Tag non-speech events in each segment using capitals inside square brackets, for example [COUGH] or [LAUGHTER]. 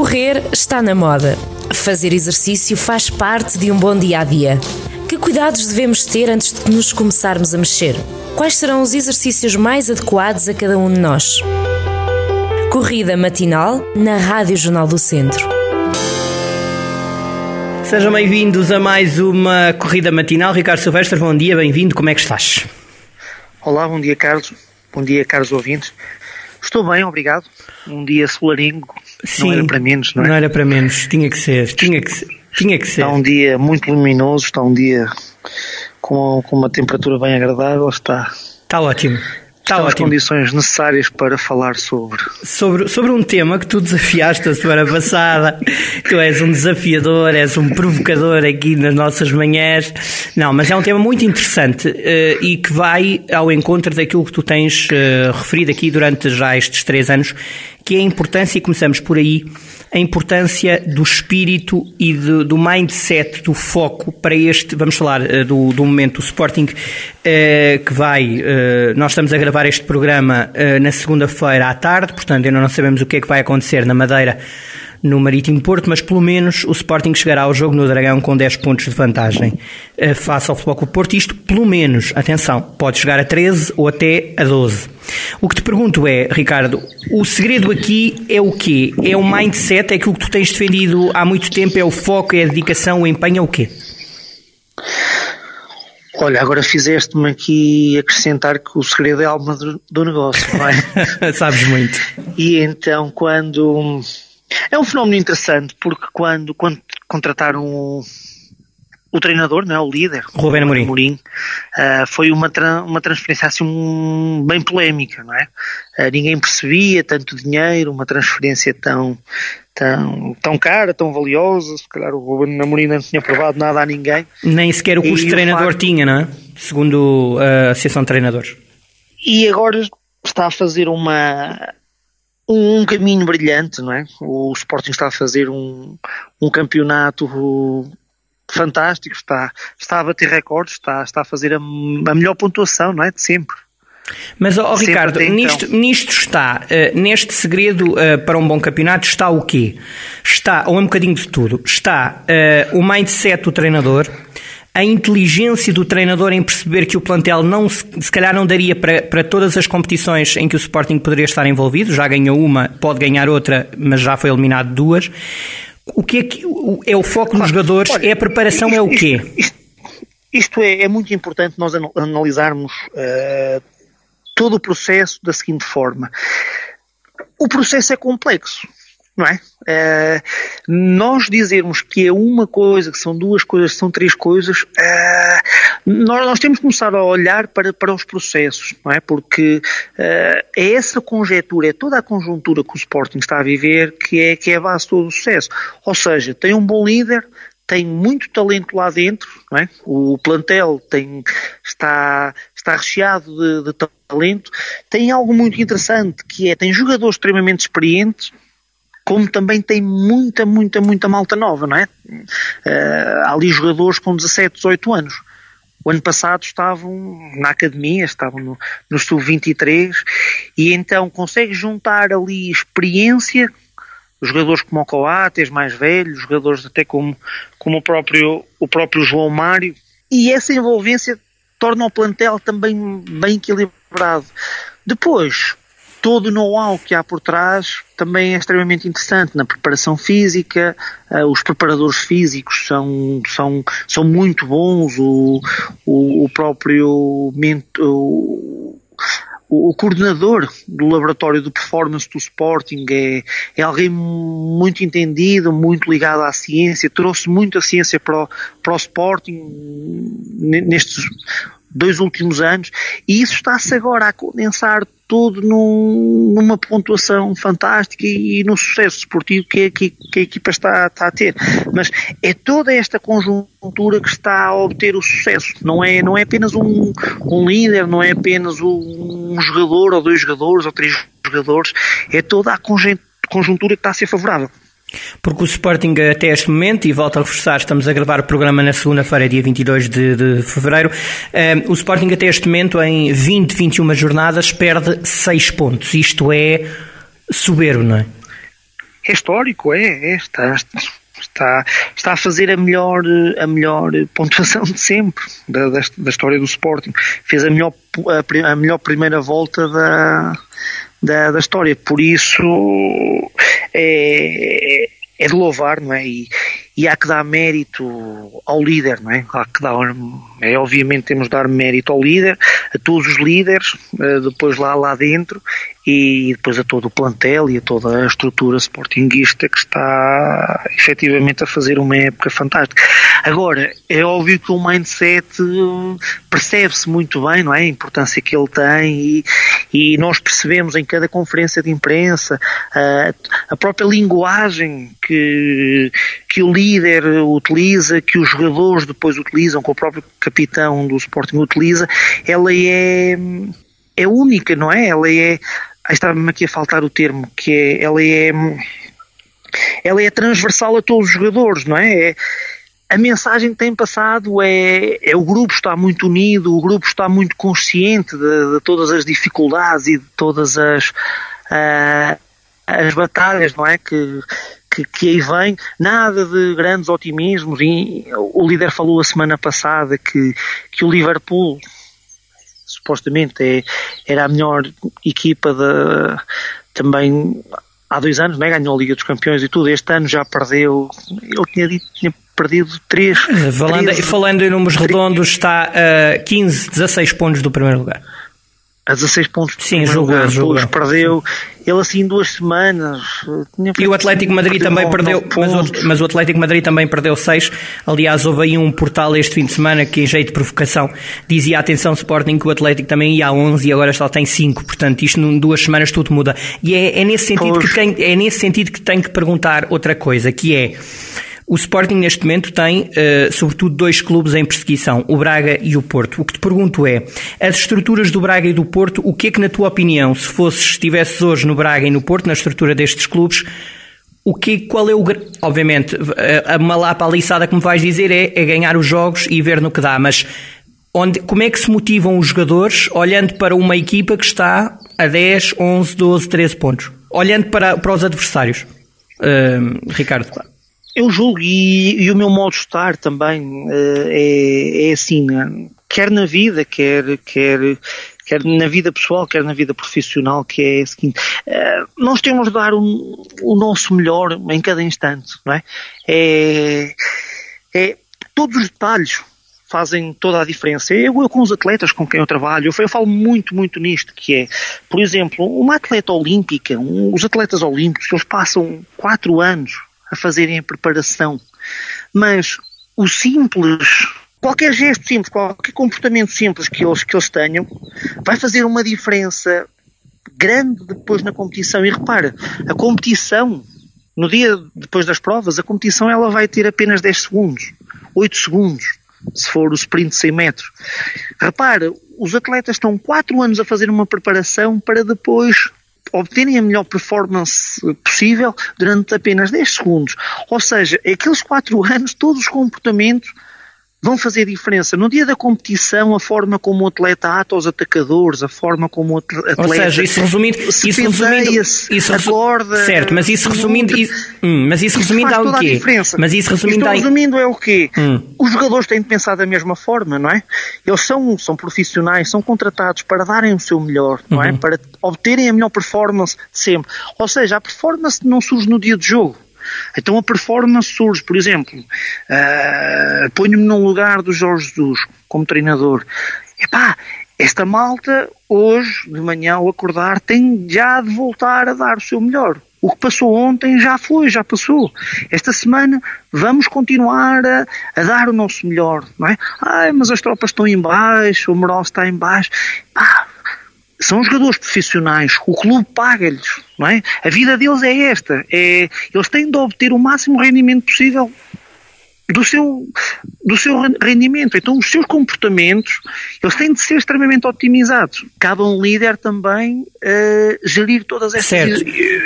Correr está na moda. Fazer exercício faz parte de um bom dia a dia. Que cuidados devemos ter antes de nos começarmos a mexer? Quais serão os exercícios mais adequados a cada um de nós? Corrida matinal na Rádio Jornal do Centro. Sejam bem-vindos a mais uma corrida matinal. Ricardo Silvestre, bom dia, bem-vindo. Como é que estás? Olá, bom dia, Carlos. Bom dia, caros ouvintes. Estou bem, obrigado. Um dia solaringo, Sim, não era para menos, não é? Não era para menos, tinha que ser, tinha que ser. Tinha que ser. Está um dia muito luminoso, está um dia com, com uma temperatura bem agradável, está, Está ótimo. Estão as condições necessárias para falar sobre. Sobre, sobre um tema que tu desafiaste a semana passada. [LAUGHS] Tu és um desafiador, és um provocador aqui nas nossas manhãs. Não, mas é um tema muito interessante eh, e que vai ao encontro daquilo que tu tens eh, referido aqui durante já estes três anos, que é a importância, e começamos por aí, a importância do espírito e do, do mindset, do foco para este, vamos falar eh, do, do momento do Sporting, eh, que vai, eh, nós estamos a gravar este programa na segunda-feira à tarde, portanto ainda não sabemos o que é que vai acontecer na Madeira no Marítimo Porto, mas pelo menos o Sporting chegará ao jogo no Dragão com 10 pontos de vantagem eh, face ao Futebol Clube Porto. Isto, pelo menos, atenção, pode chegar a 13 ou até a 12. O que te pergunto é, Ricardo, o segredo aqui é o quê? É o mindset, é aquilo que tu tens defendido há muito tempo, é o foco, é a dedicação, o empenho, é o quê? Olha, agora fizeste-me aqui acrescentar que o segredo é a alma do, do negócio, não é? [LAUGHS] Sabes muito. E então, quando. É um fenómeno interessante, porque quando, quando contrataram o, o treinador, não é? o líder, Ruben Amorim. ah, foi uma, tra- uma transferência assim um- bem polémica, não é? Ah, ninguém percebia tanto dinheiro, uma transferência tão, tão, tão cara, tão valiosa. Se calhar o Ruben Amorim não tinha provado nada a ninguém. Nem sequer o custo de treinador facto- tinha, não é? Segundo a Associação de Treinadores. E agora está a fazer uma um caminho brilhante, não é? O Sporting está a fazer um, um campeonato fantástico, está, está a bater recordes, está, está a fazer a, a melhor pontuação, não é? De sempre. Mas, ó, Sempre Ricardo, então. nisto, nisto está, eh, neste segredo eh, para um bom campeonato, está o quê? Está, ou é um bocadinho de tudo, está eh, o mindset do treinador, a inteligência do treinador em perceber que o plantel não se, calhar não daria para, para todas as competições em que o Sporting poderia estar envolvido, já ganhou uma, pode ganhar outra, mas já foi eliminado duas. O que é que o- é o foco nos jogadores? Olha, é a preparação, isto- é o quê? Isto, isto- é, é muito importante nós anal- analisarmos eh, todo o processo da seguinte forma. O processo é complexo, não é? Eh, nós dizermos que é uma coisa, que são duas coisas, que são três coisas, eh, nós, nós temos que começar a olhar para, para os processos, não é? Porque eh, é essa conjetura, é toda a conjuntura que o Sporting está a viver que é, que é a base de todo o sucesso. Ou seja, tem um bom líder, tem muito talento lá dentro, é? O plantel tem, está, está recheado de, de talento, tem algo muito interessante que é, tem jogadores extremamente experientes, como também tem muita, muita, muita malta nova, não é? Eh, há ali jogadores com 17, 18 anos. O ano passado estavam na academia, estavam no, no sub-23 e então consegue juntar ali experiência jogadores como o Coates, mais velhos, jogadores até como, como o, próprio, o próprio João Mário, e essa envolvência torna o plantel também bem equilibrado. Depois, todo o know-how que há por trás também é extremamente interessante na preparação física, eh, os preparadores físicos são, são, são muito bons, o, o, o próprio ment- o, coordenador do laboratório de performance do Sporting é, é alguém muito entendido, muito ligado à ciência, trouxe muita ciência para o, para o Sporting ne- nestes dois últimos anos e isso está-se agora a condensar tudo num- numa pontuação fantástica e, no sucesso esportivo que, que- que a equipa está, está a ter. Mas é toda esta conjuntura que está a obter o sucesso. Não é, não é apenas um, um líder, não é apenas um, um jogador ou dois jogadores ou três jogadores, é toda a conjuntura que está a ser favorável. Porque o Sporting até este momento, e volto a reforçar, estamos a gravar o programa na segunda-feira, dia 22 de, de fevereiro, eh, o Sporting até este momento, em 20, 21 jornadas, perde 6 pontos. Isto é soberbo, não é? é histórico, é, é está, está, está a fazer a melhor, a melhor pontuação de sempre da, da, da história do Sporting. Fez a melhor, a, a melhor primeira volta da, da, da história. Por isso é, é de louvar, não é? E, e há que dar mérito ao líder, não é? Há que dar, é, obviamente temos de dar mérito ao líder, a todos os líderes, eh, depois lá, lá dentro, e depois a todo o plantel e a toda a estrutura sportinguista que está efetivamente a fazer uma época fantástica. Agora, é óbvio que o mindset percebe-se muito bem, não é? A importância que ele tem e, e nós percebemos em cada conferência de imprensa a, a própria linguagem que, que o líder utiliza, que os jogadores depois utilizam, que o próprio capitão do Sporting utiliza, ela é, é única, não é? Ela é, estava-me aqui a faltar o termo, que é, ela é, ela é transversal a todos os jogadores, não é? é a mensagem que tem passado é, é o grupo está muito unido, o grupo está muito consciente de, de todas as dificuldades e de todas as, uh, as batalhas, não é? Que, que, que aí vem, nada de grandes otimismos. E o líder falou a semana passada que, que o Liverpool supostamente é, era a melhor equipa de, também há dois anos, né? ganhou a Liga dos Campeões e tudo. Este ano já perdeu, eu tinha dito, tinha perdido três. Falando, 13, falando em números 13, redondos, está a 15, 16 pontos do primeiro lugar a 16 pontos Sim, jogou, jogou. perdeu. ele assim duas semanas e o Atlético Madrid também perdeu mas o, mas o, Atlético Madrid também perdeu seis. Aliás houve aí um portal este fim de semana que em jeito de provocação dizia atenção Sporting que o Atlético também ia a 11 e agora só tem 5 portanto isto em duas semanas tudo muda. E é, é nesse sentido pois. que tem, é nesse sentido que tenho que perguntar outra coisa que é o Sporting neste momento tem, uh, sobretudo, dois clubes em perseguição, o Braga e o Porto. O que te pergunto é, as estruturas do Braga e do Porto, o que é que, na tua opinião, se fosses, estivesses hoje no Braga e no Porto, na estrutura destes clubes, o que, qual é o. Obviamente, a malapa aliçada que me vais dizer é, é ganhar os jogos e ver no que dá, mas onde, como é que se motivam os jogadores olhando para uma equipa que está a 10, 11, 12, 13 pontos? Olhando para, para os adversários. Uh, Ricardo. Eu julgo, e, e, o meu modo de estar também uh, é, é assim, né? quer na vida, quer, quer, quer na vida pessoal, quer na vida profissional, que é o seguinte, uh, nós temos de dar um, o nosso melhor em cada instante, não é? É, é todos os detalhes fazem toda a diferença. Eu, eu, com os atletas com quem eu trabalho, eu, eu, falo muito, muito nisto, que é, por exemplo, uma atleta olímpica, um, os atletas olímpicos, eles passam quatro anos a fazerem a preparação. Mas o simples, qualquer gesto simples, qualquer comportamento simples que eles, que eles tenham, vai fazer uma diferença grande depois na competição. E repara, a competição, no dia depois das provas, a competição ela vai ter apenas 10 segundos, 8 segundos, se for o sprint de 100 metros. Repara, os atletas estão 4 anos a fazer uma preparação para depois obterem a melhor performance possível durante apenas 10 segundos. Ou seja, aqueles 4 anos, todos os comportamentos vão fazer diferença. No dia da competição, a forma como o atleta ata os atacadores, a forma como o atleta. Ou seja, isso resumindo. Se isso resumindo isso acorda, certo, mas isso resumindo. Isso, hum, mas isso resumindo ao quê? Diferença. Mas isso resumindo, ao... resumindo é o quê? Hum. Os jogadores têm de pensar da mesma forma, não é? Eles são, são profissionais, são contratados para darem o seu melhor, não é? Uhum. Para obterem a melhor performance sempre. Ou seja, a performance não surge no dia de jogo. Então a performance surge, por exemplo, uh, ponho-me num lugar do Jorge Jesus como treinador. Epá, esta malta hoje de manhã ao acordar tem já de voltar a dar o seu melhor. O que passou ontem já foi, já passou. Esta semana vamos continuar a, a dar o nosso melhor, não é? Ai, mas as tropas estão em baixo, o moral está em baixo. São jogadores profissionais, o clube paga-lhes, não é? A vida deles é esta, é, eles têm de obter o máximo rendimento possível do seu, do seu rendimento. Então, os seus comportamentos, eles têm de ser extremamente optimizados. Cabe a um líder também uh, gerir todas essas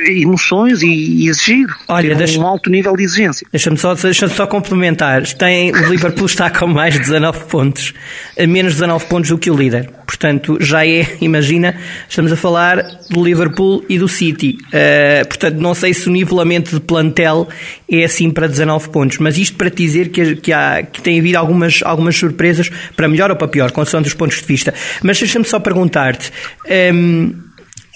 emoções e, exigir Olha, deixa, um alto nível de exigência. Deixa-me só, deixa só complementar. Tem, o Liverpool está com mais de 19 pontos, a menos 19 pontos do que o líder. Portanto, já é, imagina, estamos a falar do Liverpool e do City. Uh, portanto, não sei se o nivelamento de plantel é assim para 19 pontos, mas isto para dizer que, que, há, que tem havido algumas, algumas surpresas, para melhor ou para pior, consoante os pontos de vista. Mas deixa-me só perguntar-te. Um,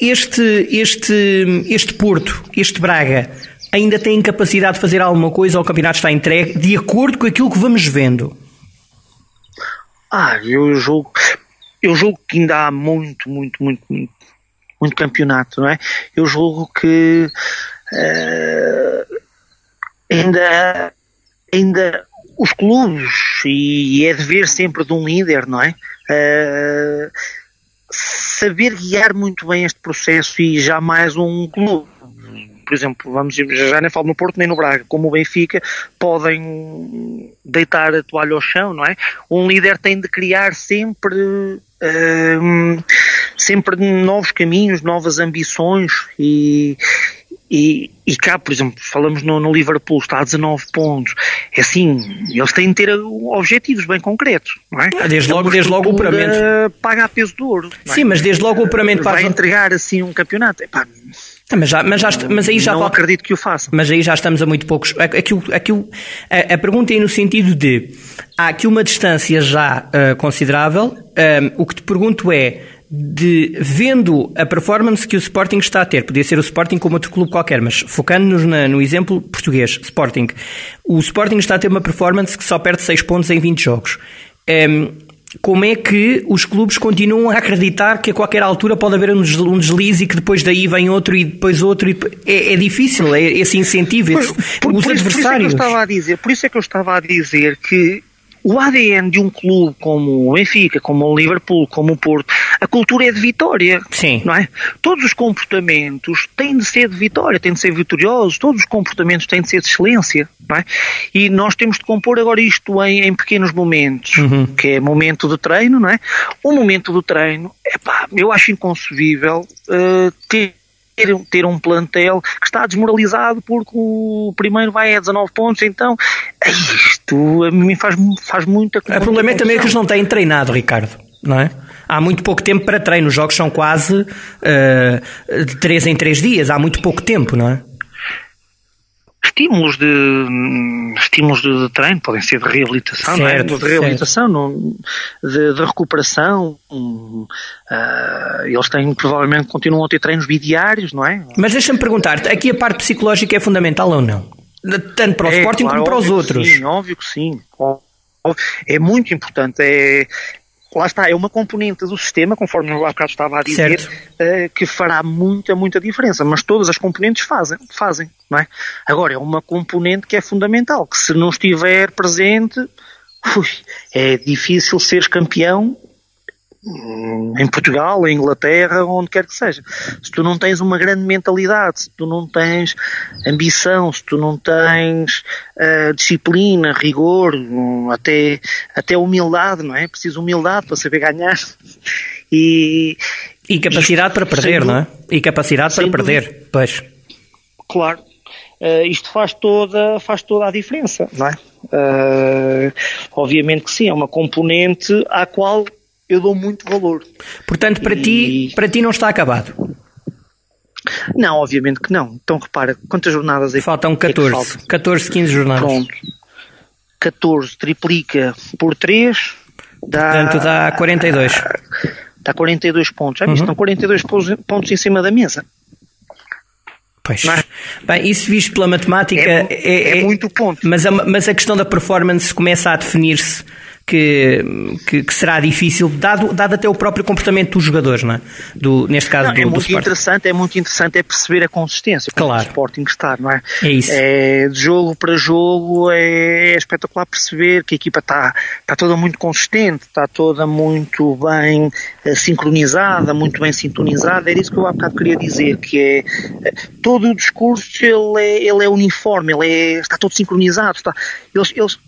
este, este, este Porto, este Braga, ainda tem capacidade de fazer alguma coisa ou o campeonato está entregue de acordo com aquilo que vamos vendo? Ah, eu julgo, eu julgo que ainda há muito, muito, muito, muito, muito campeonato, não é? Eu julgo que uh, ainda, ainda os clubes, e é dever sempre de um líder, não é? Uh, saber guiar muito bem este processo e jamais um clube por exemplo, vamos já nem falo no Porto nem no Braga, como o Benfica, podem deitar a toalha ao chão, não é? Um líder tem de criar sempre uh, sempre novos caminhos, novas ambições e, e, e cá, por exemplo, falamos no, no, Liverpool, está a 19 pontos. É assim, eles têm de ter objetivos bem concretos, não é? Ah, desde logo, desde logo o operamento. Paga a peso de ouro. É? Sim, mas desde logo o operamento Vai entregar assim um campeonato. Epá, ah, mas, já, mas, já, mas aí já não acredito que o faça. Mas aí já estamos a muito poucos. Aquilo, aquilo, a, a pergunta é no sentido de há aqui uma distância já uh, considerável. Um, o que te pergunto é de vendo a performance que o Sporting está a ter, podia ser o Sporting como outro clube qualquer, mas focando-nos no exemplo português, Sporting, o Sporting está a ter uma performance que só perde 6 pontos em 20 jogos. Um, como é que os clubes continuam a acreditar que a qualquer altura pode haver um deslize e que depois daí vem outro e depois outro? E depois... É, é, difícil, é esse incentivo, esse, por, por, os por adversários. Isso, por isso, é que eu estava a dizer, por isso é que eu estava a dizer que o ADN de um clube como o Benfica, como o Liverpool, como o Porto, a cultura é de vitória. Sim. Não é? Todos os comportamentos têm de ser de vitória, têm de ser vitoriosos, todos os comportamentos têm de ser de excelência. Não é? E nós temos de compor agora isto em, em pequenos momentos, uhum. que é momento de treino, não é? O momento do treino, epá, eu acho inconcebível uh, ter ter, ter um plantel que está desmoralizado porque o primeiro vai a 19 pontos, então isto a mim faz, faz muita O problema é também que eles não têm treinado, Ricardo, não é? Há muito pouco tempo para treino, os jogos são quase uh, de 3 em 3 dias, há muito pouco tempo, não é? estímulos de estímulos de, treino podem ser de reabilitação, certo, é? de reabilitação, de, de, recuperação. Uh, eles têm provavelmente continuam a ter treinos bidiários, não é? Mas deixa-me perguntar-te, aqui a parte psicológica é fundamental ou não? Tanto para o é, Sporting claro, como para os outros. Sim, óbvio que sim. É muito importante. É, lá está, é uma componente do sistema, conforme eu há bocado estava a dizer, uh, que fará muita, muita diferença. Mas todas as componentes fazem, fazem, não é? Agora, é uma componente que é fundamental, que se não estiver presente, ui, é difícil seres campeão em Portugal, em Inglaterra, onde quer que seja. Se tu não tens uma grande mentalidade, se tu não tens ambição, se tu não tens uh, disciplina, rigor, até, até humildade, não é? Preciso humildade para saber ganhar. [LAUGHS] E, e capacidade para perder, não é? E capacidade para perder, pois. Claro. Uh, isto faz toda, faz toda a diferença, não é? Uh, obviamente que sim, é uma componente à qual eu dou muito valor. Portanto, para, e... ti, para ti não está acabado? Não, obviamente que não. Então repara, quantas jornadas é Faltam 14. É faltam? 14, 15 jornadas. Pronto. 14 triplica por 3 dá. Portanto, dá 42. Dá 42 pontos. Já viste? Uhum. Estão 42 pontos em cima da mesa. Pois. Mas, Bem, isso visto pela matemática é, é, é, é muito ponto. Mas a, mas a questão da performance começa a definir-se que, que, que, será difícil, dado, dado até o próprio comportamento dos jogadores, não é? Do, neste caso não, do, é muito do interessante, é muito interessante é perceber a consistência claro. do Sporting está, não é? É isso. É, de jogo para jogo é, é espetacular perceber que a equipa está, está toda muito consistente, está toda muito bem uh, sincronizada, muito bem sintonizada. Era isso que eu há bocado queria dizer, que é uh, todo o discurso ele é, ele é uniforme, ele é, está todo sincronizado, está, eles, eles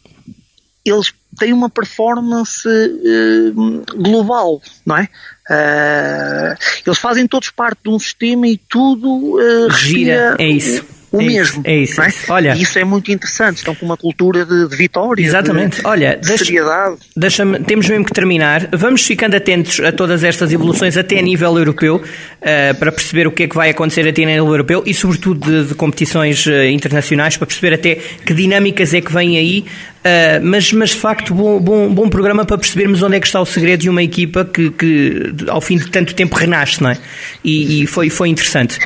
eles têm uma performance uh, global, não é? Uh, eles fazem todos parte de um sistema e tudo uh, gira, é isso o é mesmo. Isso, é isso. É? Olha, e isso é muito interessante. Estão com uma cultura de, de vitória. Exatamente. De, Olha, de deixa, seriedade. Deixa temos mesmo que terminar. Vamos ficando atentos a todas estas evoluções, até a nível europeu, uh, para perceber o que é que vai acontecer até a nível europeu e, sobretudo, de, de competições uh, internacionais, para perceber até que dinâmicas é que vêm aí. Uh, mas, mas, de facto, bom, bom, bom programa para percebermos onde é que está o segredo de uma equipa que, que ao fim de tanto tempo, renasce, não é? E, e foi, foi interessante.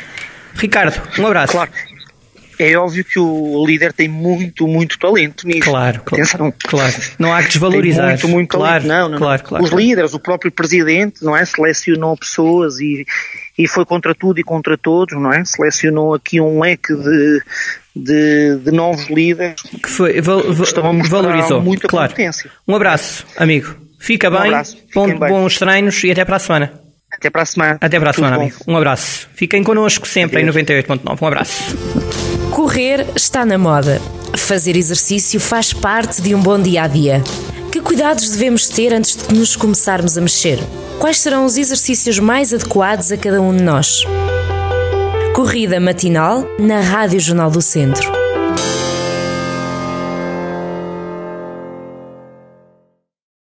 Ricardo, um abraço. Claro é óbvio que o líder tem muito, muito talento nisso. Claro, Atenção. claro. Não há que desvalorizar. Tem muito, muito claro, talento. Não, não, claro, não. Claro, Os líderes, o próprio presidente, não é? Selecionou pessoas e, e foi contra tudo e contra todos, não é? Selecionou aqui um leque de, de, de novos líderes que foi, val, val, valorizou. muita claro. competência. Um abraço, amigo. Fica bem, um abraço. Bom, bem. bons treinos e até para a semana. Até para a semana. Até para a semana, Tudo amigo. Um abraço. Fiquem connosco sempre Adeus. em 98.9. Um abraço. Correr está na moda. Fazer exercício faz parte de um bom dia a dia. Que cuidados devemos ter antes de nos começarmos a mexer? Quais serão os exercícios mais adequados a cada um de nós? Corrida matinal na Rádio Jornal do Centro.